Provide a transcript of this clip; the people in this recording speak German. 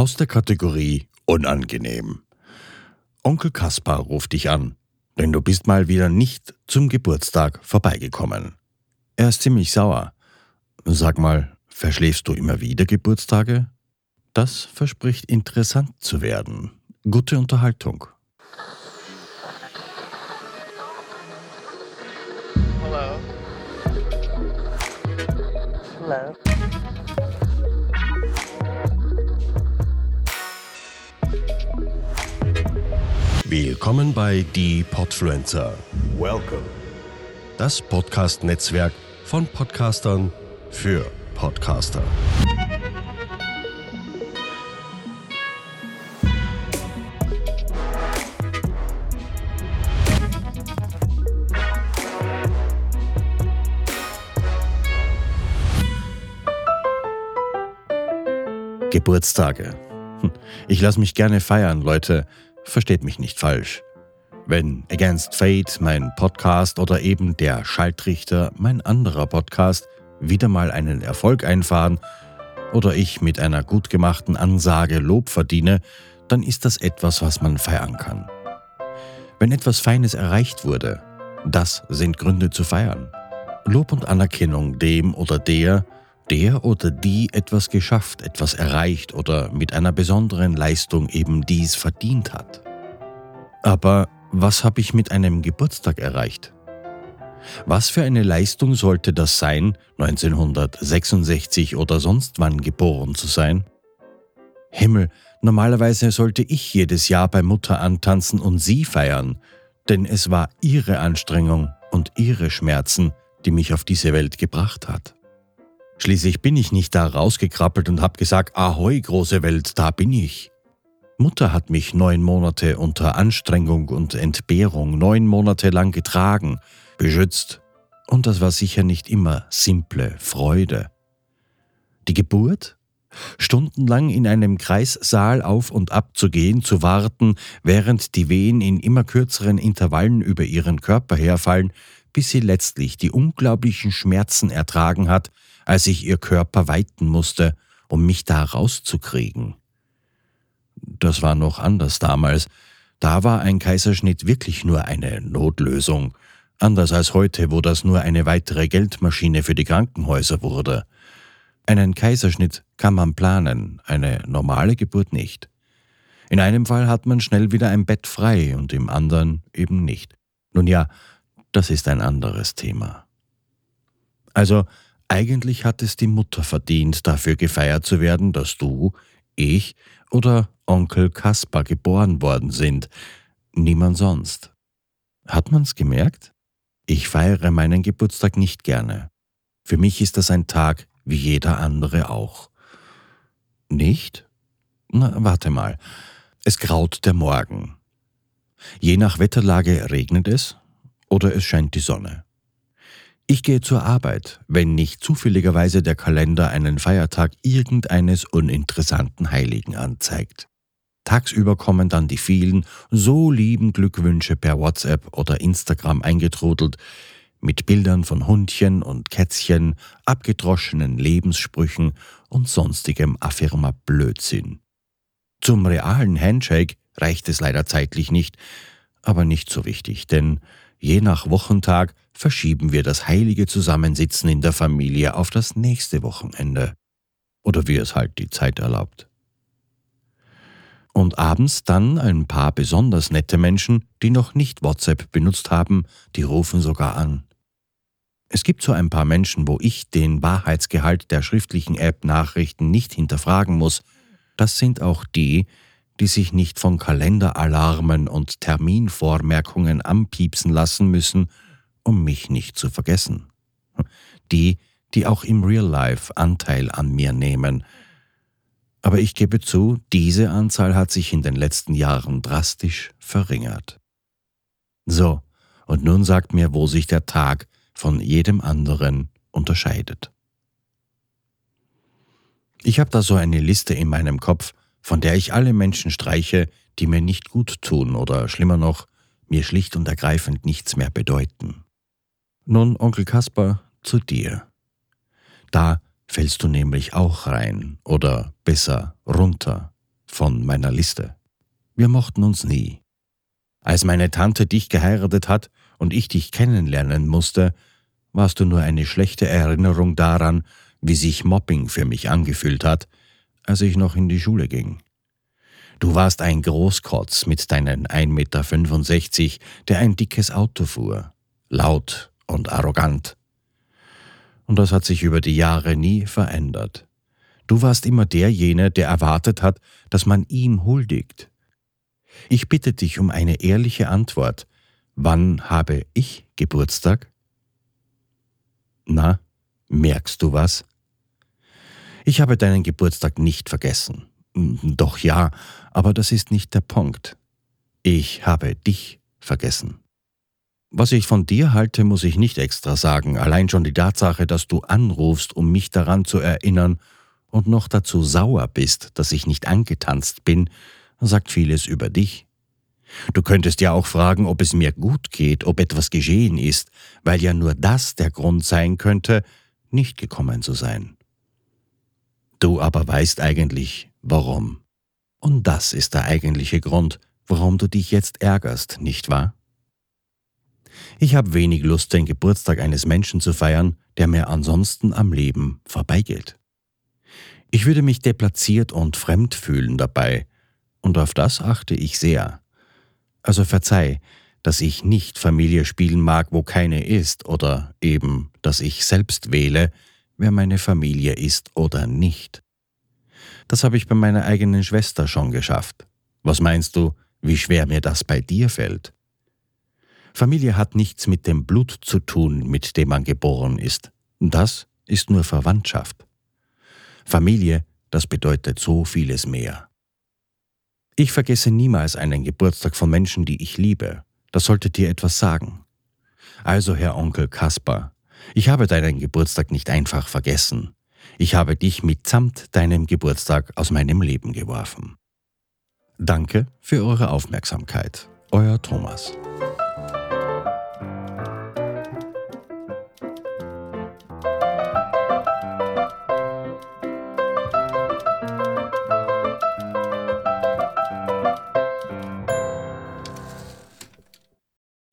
Aus der Kategorie Unangenehm. Onkel Kaspar ruft dich an, denn du bist mal wieder nicht zum Geburtstag vorbeigekommen. Er ist ziemlich sauer. Sag mal, verschläfst du immer wieder Geburtstage? Das verspricht interessant zu werden. Gute Unterhaltung. Hello. Hello. Willkommen bei Die Podfluencer, Welcome. das Podcast-Netzwerk von Podcastern für Podcaster. Geburtstage. Hm, Ich lasse mich gerne feiern, Leute. Versteht mich nicht falsch. Wenn Against Fate, mein Podcast oder eben der Schaltrichter, mein anderer Podcast, wieder mal einen Erfolg einfahren oder ich mit einer gut gemachten Ansage Lob verdiene, dann ist das etwas, was man feiern kann. Wenn etwas Feines erreicht wurde, das sind Gründe zu feiern. Lob und Anerkennung dem oder der, der oder die etwas geschafft, etwas erreicht oder mit einer besonderen Leistung eben dies verdient hat. Aber was habe ich mit einem Geburtstag erreicht? Was für eine Leistung sollte das sein, 1966 oder sonst wann geboren zu sein? Himmel, normalerweise sollte ich jedes Jahr bei Mutter antanzen und sie feiern, denn es war ihre Anstrengung und ihre Schmerzen, die mich auf diese Welt gebracht hat. Schließlich bin ich nicht da rausgekrabbelt und hab gesagt, Ahoi, große Welt, da bin ich. Mutter hat mich neun Monate unter Anstrengung und Entbehrung neun Monate lang getragen, beschützt, und das war sicher nicht immer simple Freude. Die Geburt? Stundenlang in einem Kreissaal auf und ab zu gehen, zu warten, während die Wehen in immer kürzeren Intervallen über ihren Körper herfallen, bis sie letztlich die unglaublichen Schmerzen ertragen hat, als ich ihr Körper weiten musste, um mich da rauszukriegen. Das war noch anders damals. Da war ein Kaiserschnitt wirklich nur eine Notlösung, anders als heute, wo das nur eine weitere Geldmaschine für die Krankenhäuser wurde. Einen Kaiserschnitt kann man planen, eine normale Geburt nicht. In einem Fall hat man schnell wieder ein Bett frei und im anderen eben nicht. Nun ja, das ist ein anderes Thema. Also, eigentlich hat es die Mutter verdient, dafür gefeiert zu werden, dass du, ich oder Onkel Kaspar geboren worden sind. Niemand sonst. Hat man's gemerkt? Ich feiere meinen Geburtstag nicht gerne. Für mich ist das ein Tag wie jeder andere auch. Nicht? Na, warte mal. Es graut der Morgen. Je nach Wetterlage regnet es oder es scheint die Sonne. Ich gehe zur Arbeit, wenn nicht zufälligerweise der Kalender einen Feiertag irgendeines uninteressanten Heiligen anzeigt. Tagsüber kommen dann die vielen, so lieben Glückwünsche per WhatsApp oder Instagram eingetrudelt, mit Bildern von Hundchen und Kätzchen, abgedroschenen Lebenssprüchen und sonstigem Affirma-Blödsinn. Zum realen Handshake reicht es leider zeitlich nicht, aber nicht so wichtig, denn je nach Wochentag verschieben wir das heilige Zusammensitzen in der Familie auf das nächste Wochenende. Oder wie es halt die Zeit erlaubt. Und abends dann ein paar besonders nette Menschen, die noch nicht WhatsApp benutzt haben, die rufen sogar an. Es gibt so ein paar Menschen, wo ich den Wahrheitsgehalt der schriftlichen App Nachrichten nicht hinterfragen muss. Das sind auch die, die sich nicht von Kalenderalarmen und Terminvormerkungen anpiepsen lassen müssen, um mich nicht zu vergessen. Die, die auch im Real Life Anteil an mir nehmen. Aber ich gebe zu, diese Anzahl hat sich in den letzten Jahren drastisch verringert. So, und nun sagt mir, wo sich der Tag von jedem anderen unterscheidet. Ich habe da so eine Liste in meinem Kopf, von der ich alle Menschen streiche, die mir nicht gut tun oder schlimmer noch, mir schlicht und ergreifend nichts mehr bedeuten. Nun, Onkel Kaspar, zu dir. Da fällst du nämlich auch rein oder besser runter von meiner Liste. Wir mochten uns nie. Als meine Tante dich geheiratet hat und ich dich kennenlernen musste, warst du nur eine schlechte Erinnerung daran, wie sich Mobbing für mich angefühlt hat, als ich noch in die Schule ging. Du warst ein Großkotz mit deinen 1,65 Meter, der ein dickes Auto fuhr, laut und arrogant. Und das hat sich über die Jahre nie verändert. Du warst immer derjenige, der erwartet hat, dass man ihm huldigt. Ich bitte dich um eine ehrliche Antwort. Wann habe ich Geburtstag? Na, merkst du was? Ich habe deinen Geburtstag nicht vergessen. Doch ja, aber das ist nicht der Punkt. Ich habe dich vergessen. Was ich von dir halte, muss ich nicht extra sagen, allein schon die Tatsache, dass du anrufst, um mich daran zu erinnern und noch dazu sauer bist, dass ich nicht angetanzt bin, sagt vieles über dich. Du könntest ja auch fragen, ob es mir gut geht, ob etwas geschehen ist, weil ja nur das der Grund sein könnte, nicht gekommen zu sein. Du aber weißt eigentlich, warum. Und das ist der eigentliche Grund, warum du dich jetzt ärgerst, nicht wahr? Ich habe wenig Lust, den Geburtstag eines Menschen zu feiern, der mir ansonsten am Leben vorbeigeht. Ich würde mich deplatziert und fremd fühlen dabei, und auf das achte ich sehr. Also verzeih, dass ich nicht Familie spielen mag, wo keine ist, oder eben, dass ich selbst wähle, wer meine Familie ist oder nicht. Das habe ich bei meiner eigenen Schwester schon geschafft. Was meinst du, wie schwer mir das bei dir fällt? Familie hat nichts mit dem Blut zu tun, mit dem man geboren ist. Das ist nur Verwandtschaft. Familie, das bedeutet so vieles mehr. Ich vergesse niemals einen Geburtstag von Menschen, die ich liebe. Das sollte dir etwas sagen. Also, Herr Onkel Kaspar, ich habe deinen Geburtstag nicht einfach vergessen. Ich habe dich mitsamt deinem Geburtstag aus meinem Leben geworfen. Danke für eure Aufmerksamkeit. Euer Thomas.